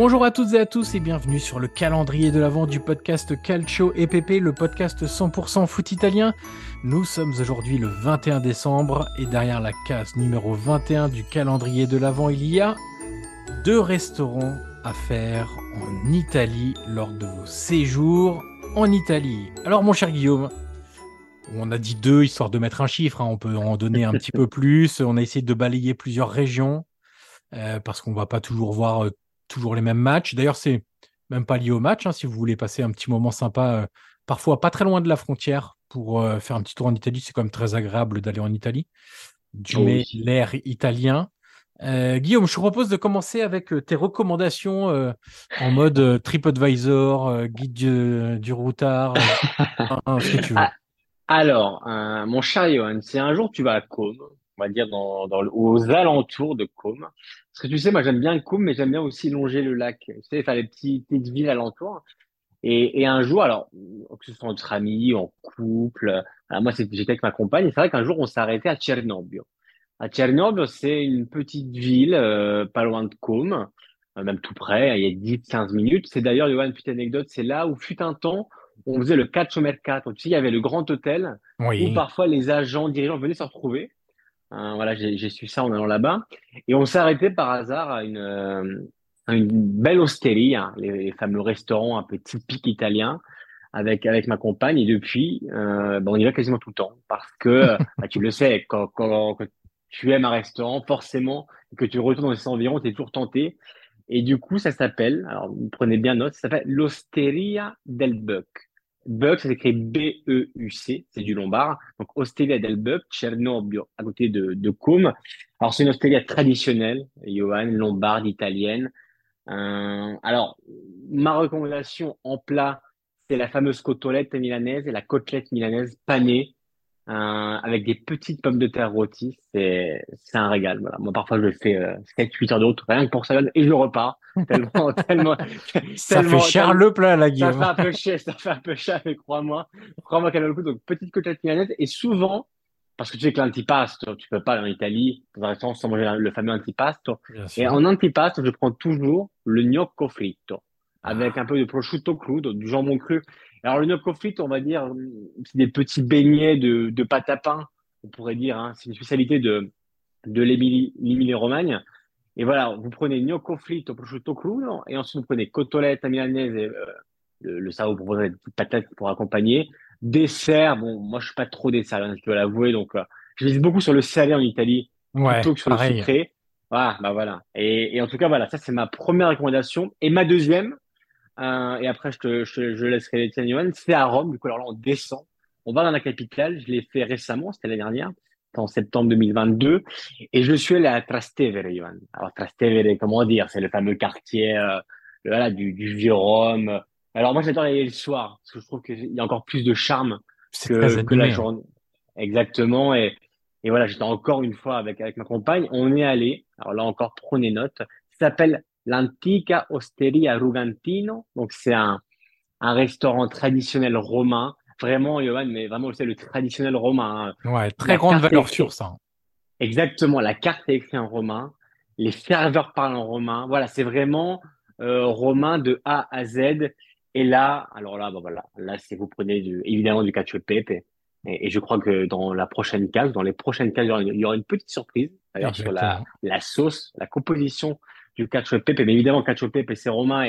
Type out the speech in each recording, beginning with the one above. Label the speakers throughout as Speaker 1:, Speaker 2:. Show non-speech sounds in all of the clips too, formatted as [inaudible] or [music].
Speaker 1: Bonjour à toutes et à tous et bienvenue sur le calendrier de l'avant du podcast Calcio EPP, le podcast 100% foot italien. Nous sommes aujourd'hui le 21 décembre et derrière la case numéro 21 du calendrier de l'avant, il y a deux restaurants à faire en Italie lors de vos séjours en Italie. Alors mon cher Guillaume, on a dit deux histoire de mettre un chiffre, hein, on peut en donner un petit peu [laughs] plus. On a essayé de balayer plusieurs régions euh, parce qu'on va pas toujours voir euh, toujours les mêmes matchs. D'ailleurs, c'est même pas lié au match. Hein, si vous voulez passer un petit moment sympa, euh, parfois pas très loin de la frontière pour euh, faire un petit tour en Italie, c'est quand même très agréable d'aller en Italie. Du
Speaker 2: Oh oui.
Speaker 1: l'air italien. Euh, Guillaume, je te propose de commencer avec tes recommandations en mode TripAdvisor, guide du, routard, [laughs] hein, ce que tu veux.
Speaker 2: Alors, mon cher Johan, si un jour tu vas à Côme, on va dire dans, dans aux alentours de Côme, parce que tu sais, moi j'aime bien Côme, mais j'aime bien aussi longer le lac, tu sais, faire les petites villes alentours. Et, et un jour, alors, que ce soit entre amis, en couple, alors moi j'étais avec ma compagne, et c'est vrai qu'un jour on s'est arrêté à Tchernobyl. À Tchernobyl, c'est une petite ville euh, pas loin de Côme, euh, même tout près, il y a 10-15 minutes. C'est d'ailleurs, Johan, petite anecdote, c'est là où fut un temps, on faisait le calciomercato. Tu sais, il y avait le grand hôtel où parfois les agents, dirigeants venaient se retrouver. Euh, voilà, j'ai su ça en allant là-bas. Et on s'est arrêté par hasard à une, euh, à une belle osteria, les, les fameux restaurants un peu typiques italiens, avec, avec ma compagne. Et depuis, euh, ben, on y va quasiment tout le temps. Parce que, [laughs] bah, tu le sais, quand, quand, quand tu aimes un restaurant, forcément, que tu retournes dans les environs, tu es toujours tenté. Et du coup, ça s'appelle, alors vous prenez bien note, ça s'appelle l'Osteria del Buc. Buc, ça s'écrit B-E-U-C, c'est du lombard. Donc, Osteria del Buc, Cernobbio, à côté de, de Côme. Alors, c'est une osteria traditionnelle, Johan, lombarde, italienne. Euh, alors, ma recommandation en plat, c'est la fameuse côtelette milanaise et la côtelette milanaise panée, euh, avec des petites pommes de terre rôties. C'est, un régal. Voilà. Moi, parfois, je fais euh, 7-8 heures de route, rien que pour ça, et je repars. [laughs] Tellement, tellement,
Speaker 1: Ça
Speaker 2: tellement-
Speaker 1: fait cher
Speaker 2: tellement-
Speaker 1: le plat, là,
Speaker 2: ça
Speaker 1: Guillaume.
Speaker 2: fait un peu cher, ça fait un peu cher, mais crois-moi, crois-moi qu'elle a le coup. Donc, petite côtelette milanaise, et souvent, parce que tu sais que l'antipasto, tu peux pas aller en Italie, dans un restaurant sans manger le fameux antipasto. Et en antipasto, je prends toujours le gnocco fritto, avec
Speaker 1: Ah.
Speaker 2: un peu de prosciutto crudo, du jambon cru. Alors, le fritto, on va dire, c'est des petits beignets de, de pâte à pain, on pourrait dire, hein. C'est une spécialité de, de l'Émilie, l'Émilie-Romagne. Et voilà, vous prenez gnocco fritto, prosciutto crudo, et ensuite vous prenez côtelette à milanaise et, euh, le, le vous propose des petites patates pour accompagner. Dessert, bon, moi je suis pas trop dessert, hein, je dois l'avouer, donc euh, je mise beaucoup sur le salé en Italie
Speaker 1: Ouais,
Speaker 2: plutôt que sur le sucré. Voilà, bah voilà. Et, et en tout cas, voilà, ça c'est ma première recommandation. Et ma deuxième, et après je te, je, je laisserai les Johan, c'est à Rome. Du coup, alors là, on descend. On va dans la capitale. Je l'ai fait récemment, c'était l'année dernière, c'était en septembre 2022. Et je suis allé à Trastevere, Johan. Alors Trastevere, comment dire, c'est le fameux quartier euh, voilà, du, du vieux Rome. Alors moi, j'adore y aller le soir, parce que je trouve qu'il y a encore plus de charme que, que la
Speaker 1: hein.
Speaker 2: journée. Exactement. Et, Et voilà, j'étais encore une fois avec, avec ma compagne. On est allé, alors là encore, prenez note. Ça s'appelle l'Antica Osteria Rugantino. Donc, c'est un, un restaurant traditionnel romain. Vraiment, Johan, mais vraiment, c'est le traditionnel romain.
Speaker 1: Hein. Ouais, très grande valeur sur ça.
Speaker 2: Exactement. La carte est écrite en romain. Les serveurs parlent en romain. Voilà, c'est vraiment euh, romain de A à Z. Et là, alors là, bah voilà, là, c'est vous prenez du, évidemment du cacio pepe. Et, et, je crois que dans la prochaine case, dans les prochaines cases, il y aura une, petite surprise d'ailleurs sur la, la sauce, la composition du cacio e pepe. Mais évidemment, cacio e pepe, c'est romain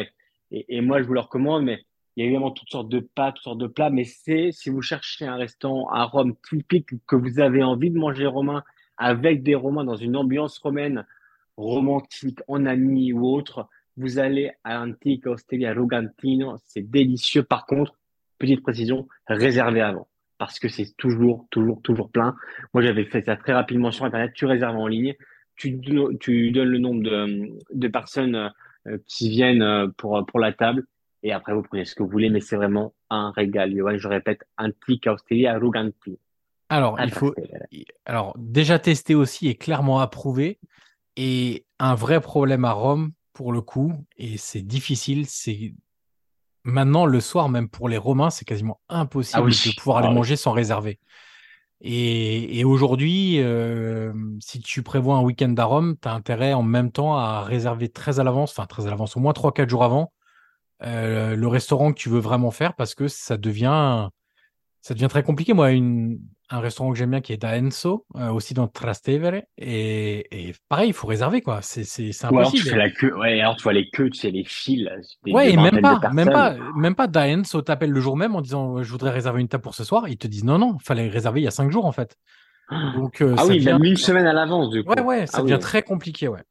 Speaker 2: et, et, moi, je vous le recommande. Mais il y a évidemment toutes sortes de pâtes, toutes sortes de plats. Mais c'est si vous cherchez un restaurant à Rome typique que vous avez envie de manger romain avec des Romains dans une ambiance romaine romantique, en amis ou autre, vous allez à l'Antica Osteria Rugantino, c'est délicieux. Par contre, petite précision, réservé avant. Parce que c'est toujours, toujours, toujours plein. Moi, j'avais fait ça très rapidement sur Internet. Tu réserves en ligne. Tu, tu donnes le nombre de, de personnes euh, qui viennent euh, pour, pour la table. Et après, vous prenez ce que vous voulez, mais c'est vraiment un régal. Je répète, Antica Osteria Rugantino.
Speaker 1: Alors, il faut, alors, déjà testé aussi et clairement approuvé. Et un vrai problème à Rome, pour le coup, et c'est difficile, c'est maintenant le soir, même pour les Romains, c'est quasiment impossible ah de pouvoir aller ah manger sans réserver. Et, aujourd'hui, euh, si tu prévois un week-end à Rome, tu as intérêt en même temps à réserver très à l'avance, enfin très à l'avance, au moins 3-4 jours avant, euh, le restaurant que tu veux vraiment faire parce que ça devient, ça devient très compliqué. Moi, une, un restaurant que j'aime bien qui est d'Aenso, euh, aussi dans Trastevere. Et, et pareil, il faut réserver, quoi. C'est, impossible. alors,
Speaker 2: tu fais la queue. Ouais, alors tu vois les queues, tu sais, les fils.
Speaker 1: ouais, et même pas, même pas, même pas d'Aenso t'appelle le jour même en disant je voudrais réserver une table pour ce soir. Ils te disent non, non, fallait réserver il y a cinq jours, en fait.
Speaker 2: Donc, euh, ah oui, devient... même une semaine à l'avance, du coup.
Speaker 1: Ouais, ouais, ça ah devient très compliqué, ouais.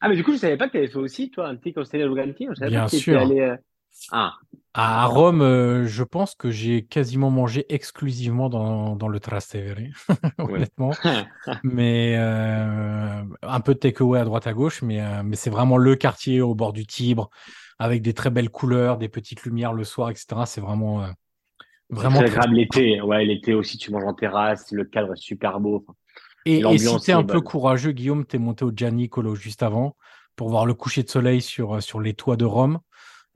Speaker 2: Ah, mais du coup, je savais pas que tu avais fait aussi, toi, un petit conseil Luganti. Je savais
Speaker 1: Bien
Speaker 2: pas que
Speaker 1: sûr.
Speaker 2: Allé, euh, Ah.
Speaker 1: À Rome, euh, je pense que j'ai quasiment mangé exclusivement dans, dans le Trastevere, [laughs] honnêtement. [laughs] mais euh, un peu de takeaway à droite à gauche, mais, euh, mais c'est vraiment le quartier au bord du Tibre, avec des très belles couleurs, des petites lumières le soir, etc. C'est vraiment.
Speaker 2: vraiment c'est agréable l'été. Ouais, l'été aussi, tu manges en terrasse, le cadre est super beau.
Speaker 1: Et, et si t'es un peu courageux, Guillaume, t'es monté au Gianicolo juste avant pour voir le coucher de soleil sur, sur les toits de Rome.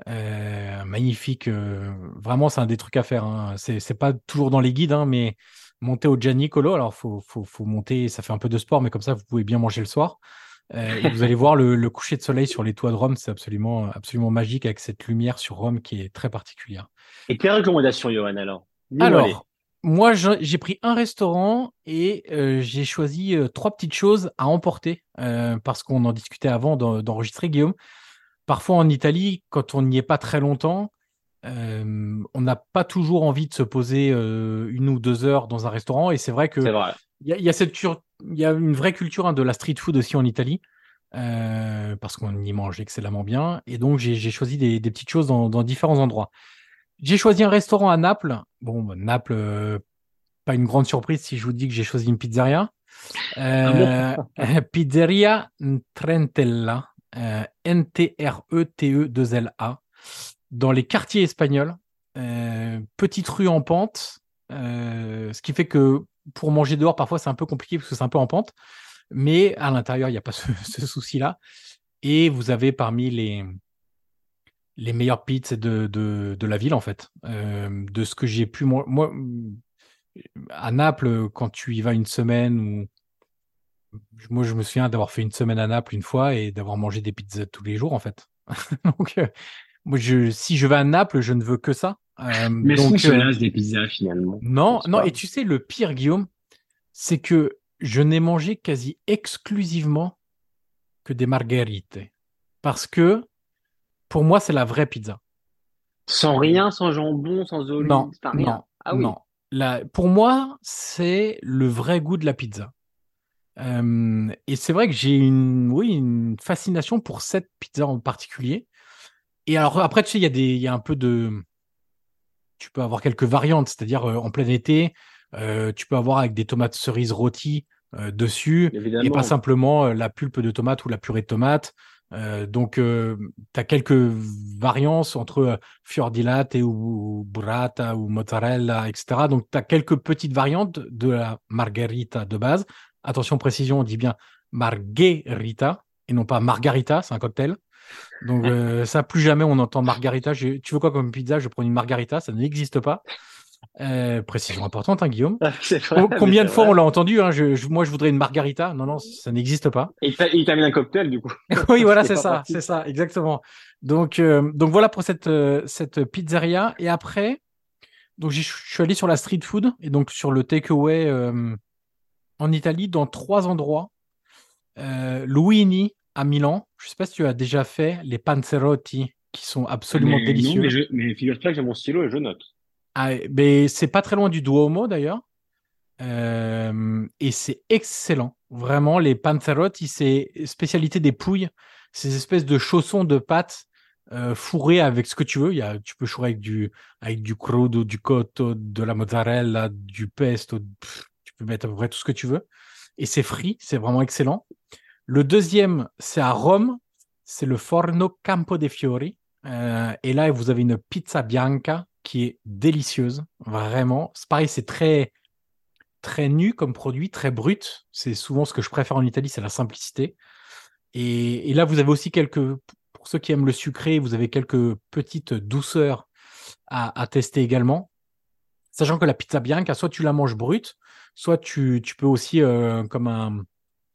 Speaker 1: Euh, magnifique. Euh, vraiment, c'est un des trucs à faire. Hein. C'est pas toujours dans les guides, hein, mais monter au Gianicolo, alors faut, faut, faut, monter, ça fait un peu de sport, mais comme ça, vous pouvez bien manger le soir. Euh, et vous allez voir le, coucher de soleil sur les toits de Rome, c'est absolument, absolument magique avec cette lumière sur Rome qui est très particulière.
Speaker 2: Et quelles recommandations, Johan, alors?
Speaker 1: Alors, moi, j'ai pris un restaurant et j'ai choisi trois petites choses à emporter parce qu'on en discutait avant d'enregistrer, Guillaume. Parfois en Italie, quand on n'y est pas très longtemps, euh, on n'a pas toujours envie de se poser euh, une ou deux heures dans un restaurant. Et c'est vrai que il y, a cette il y a une vraie culture hein, de la street food aussi en Italie. Euh, parce qu'on y mange excellemment bien. Et donc, j'ai choisi des, petites choses dans, différents endroits. J'ai choisi un restaurant à Naples. Bon, bah, Naples, pas une grande surprise si je vous dis que j'ai choisi une pizzeria. Ah [laughs] pizzeria Trentella. Euh, N-T-R-E-T-E-2-L-A, dans les quartiers espagnols, euh, petite rue en pente, euh, ce qui fait que pour manger dehors, parfois c'est un peu compliqué parce que c'est un peu en pente, mais à l'intérieur, il n'y a pas [laughs] ce, souci-là. Et vous avez parmi les, les meilleures pizzas de, de, la ville, en fait. de ce que j'ai pu. Moi, moi, à Naples, quand tu y vas une semaine ou moi, je me souviens d'avoir fait une semaine à Naples une fois et d'avoir mangé des pizzas tous les jours, en fait. [laughs] donc, euh, moi, je, si je vais à Naples, je ne veux que ça.
Speaker 2: Euh, Mais donc, euh, des pizzas finalement.
Speaker 1: Non, non. Et tu sais, le pire, Guillaume, c'est que je n'ai mangé quasi exclusivement que des marguerites. Parce que pour moi, c'est la vraie pizza.
Speaker 2: Sans rien, sans jambon, sans olive,
Speaker 1: non,
Speaker 2: rien.
Speaker 1: Non, ah oui. non. La, pour moi, c'est le vrai goût de la pizza. Euh, et c'est vrai que j'ai une, oui, une fascination pour cette pizza en particulier. Et alors après, tu sais, il y a des, y a un peu de, tu peux avoir quelques variantes, c'est-à-dire euh, en plein été, euh, tu peux avoir avec des tomates cerises rôties dessus, et pas simplement la pulpe de tomate ou la purée de tomate. Euh, donc, tu as quelques variances entre fiordilate ou burrata ou mozzarella, etc. Donc, tu as quelques petites variantes de la margherita de base. Attention, précision, on dit bien margherita et non pas margarita, c'est un cocktail. Donc, ça, plus jamais on entend margarita. tu veux quoi comme pizza? Je prends une margarita, ça n'existe pas. Euh, précision importante, hein, Guillaume. Ah, combien de fois on l'a entendu hein, je, Moi, je voudrais une margarita. Non, non, ça n'existe pas.
Speaker 2: Et il t'a mis un cocktail, du coup. [laughs]
Speaker 1: oui, voilà, c'est ça, c'est ça, exactement. Donc, euh, donc voilà pour cette, euh, cette pizzeria. Et après, donc je suis allé sur la street food et donc sur le takeaway en Italie dans trois endroits. Luini à Milan. Je sais pas si tu as déjà fait les panzerotti qui sont absolument délicieux.
Speaker 2: mais, mais figure-toi que j'ai mon stylo et je note.
Speaker 1: Ah, mais c'est pas très loin du Duomo d'ailleurs. Euh, et c'est excellent. Vraiment, les panzerotti, c'est spécialité des pouilles. Ces espèces de chaussons de pâte euh, fourrés avec ce que tu veux. Il y a, tu peux chourer avec du, avec du crudo, du cotto, de la mozzarella, du pesto. Peux mettre à peu près tout ce que tu veux. Et c'est frit, c'est vraiment excellent. Le deuxième, c'est à Rome. C'est le Forno Campo dei Fiori. Euh, et là, vous avez une pizza bianca qui est délicieuse, vraiment. C'est pareil, c'est très, très nu comme produit, très brut. C'est souvent ce que je préfère en Italie, c'est la simplicité. Et, là, vous avez aussi quelques, pour ceux qui aiment le sucré, vous avez quelques petites douceurs à, tester également. Sachant que la pizza bianca, soit tu la manges brute, soit tu, peux aussi, euh, comme un,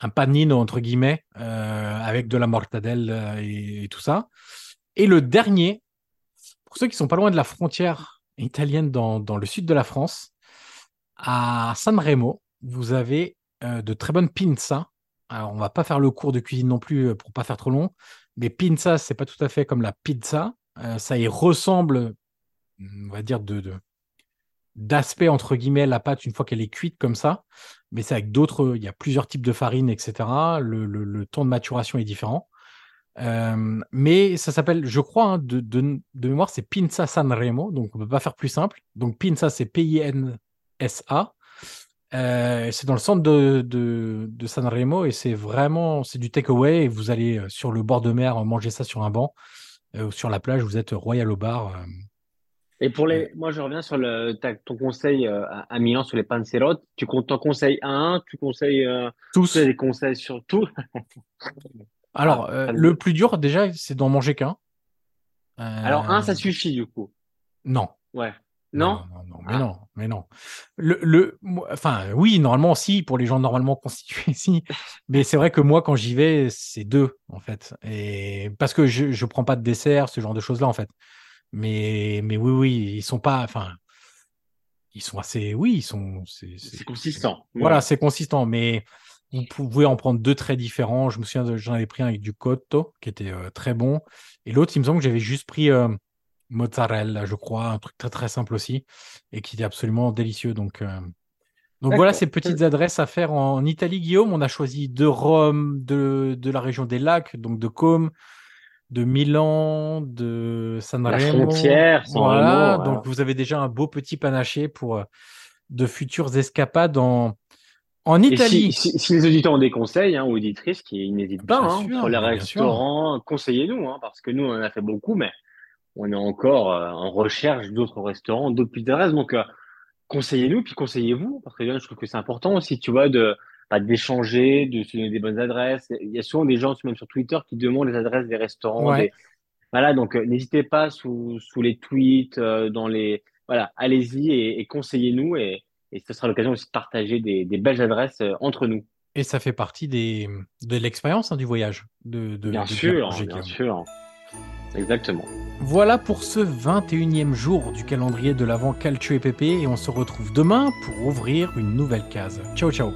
Speaker 1: un panino, entre guillemets, euh, avec de la mortadelle euh, et, tout ça. Et le dernier, pour ceux qui sont pas loin de la frontière italienne dans, le sud de la France, à Sanremo, vous avez de très bonnes pinzas. Alors, on va pas faire le cours de cuisine non plus pour pas faire trop long, mais pinza, c'est pas tout à fait comme la pizza. Ça y ressemble, on va dire, de, d'aspect entre guillemets la pâte une fois qu'elle est cuite comme ça, mais c'est avec d'autres, il y a plusieurs types de farine, etc. le temps de maturation est différent. Euh, mais ça s'appelle, je crois, hein, de, de, mémoire, c'est Pinza Sanremo, donc on ne peut pas faire plus simple. Donc Pinza, c'est P-I-N-S-A. Euh, c'est dans le centre de, de, de Sanremo et c'est vraiment, c'est du takeaway vous allez euh, sur le bord de mer manger ça sur un banc ou sur la plage, vous êtes royal au bar.
Speaker 2: Et pour les, moi je reviens sur le, ton conseil à, Milan sur les panzerotti. Tu t'en conseilles un, tu conseilles
Speaker 1: tous
Speaker 2: des conseils sur tout? [laughs]
Speaker 1: Alors, ah, euh, le plus dur, déjà, c'est d'en manger qu'un.
Speaker 2: Alors, un, ça euh, suffit, du coup.
Speaker 1: Non.
Speaker 2: Ouais. Non?
Speaker 1: Non, non, mais ah. non, mais non. Le, le, enfin, oui, normalement, si, pour les gens normalement constitués, [laughs] si. Mais c'est vrai que moi, quand j'y vais, c'est deux, en fait. Et parce que je, je prends pas de dessert, ce genre de choses-là, en fait. Mais, mais oui, oui, ils sont pas, enfin, ils sont assez, oui, ils sont,
Speaker 2: c'est consistant.
Speaker 1: Voilà, c'est consistant, mais vous pouvez en prendre deux très différents. Je me souviens, j'en avais pris un avec du cotto, qui était euh, très bon. Et l'autre, il me semble que j'avais juste pris euh, mozzarella, je crois, un truc très très simple aussi, et qui était absolument délicieux. Donc, euh, donc voilà ces petites adresses à faire en Italie, Guillaume. On a choisi de Rome, de, de la région des lacs, donc de Côme, de Milan, de San
Speaker 2: La frontière,
Speaker 1: voilà. Donc vous avez déjà un beau petit panaché pour de futures escapades en en Italie.
Speaker 2: Si, les auditeurs ont des conseils hein, ou auditrices, qui n'hésitent pas hein, sur les restaurants, conseillez-nous, hein, parce que nous, on en a fait beaucoup, mais on est encore euh, en recherche d'autres restaurants, d'autres pizzerias. Donc, euh, conseillez-nous, puis conseillez-vous, parce que je trouve que c'est important aussi, tu vois, de bah, d'échanger, de se donner des bonnes adresses. Il y a souvent des gens, même sur Twitter, qui demandent les adresses des restaurants. Voilà, donc euh, n'hésitez pas sous, sous les tweets, dans les... Voilà, allez-y et, et conseillez-nous et et ce sera l'occasion aussi de partager des, belles adresses euh, entre nous.
Speaker 1: Et ça fait partie des, de l'expérience hein, du voyage. De,
Speaker 2: bien sûr, bien sûr. Exactement.
Speaker 1: Voilà pour ce 21e jour du calendrier de l'Avent Calcio et Pépé et on se retrouve demain pour ouvrir une nouvelle case. Ciao ciao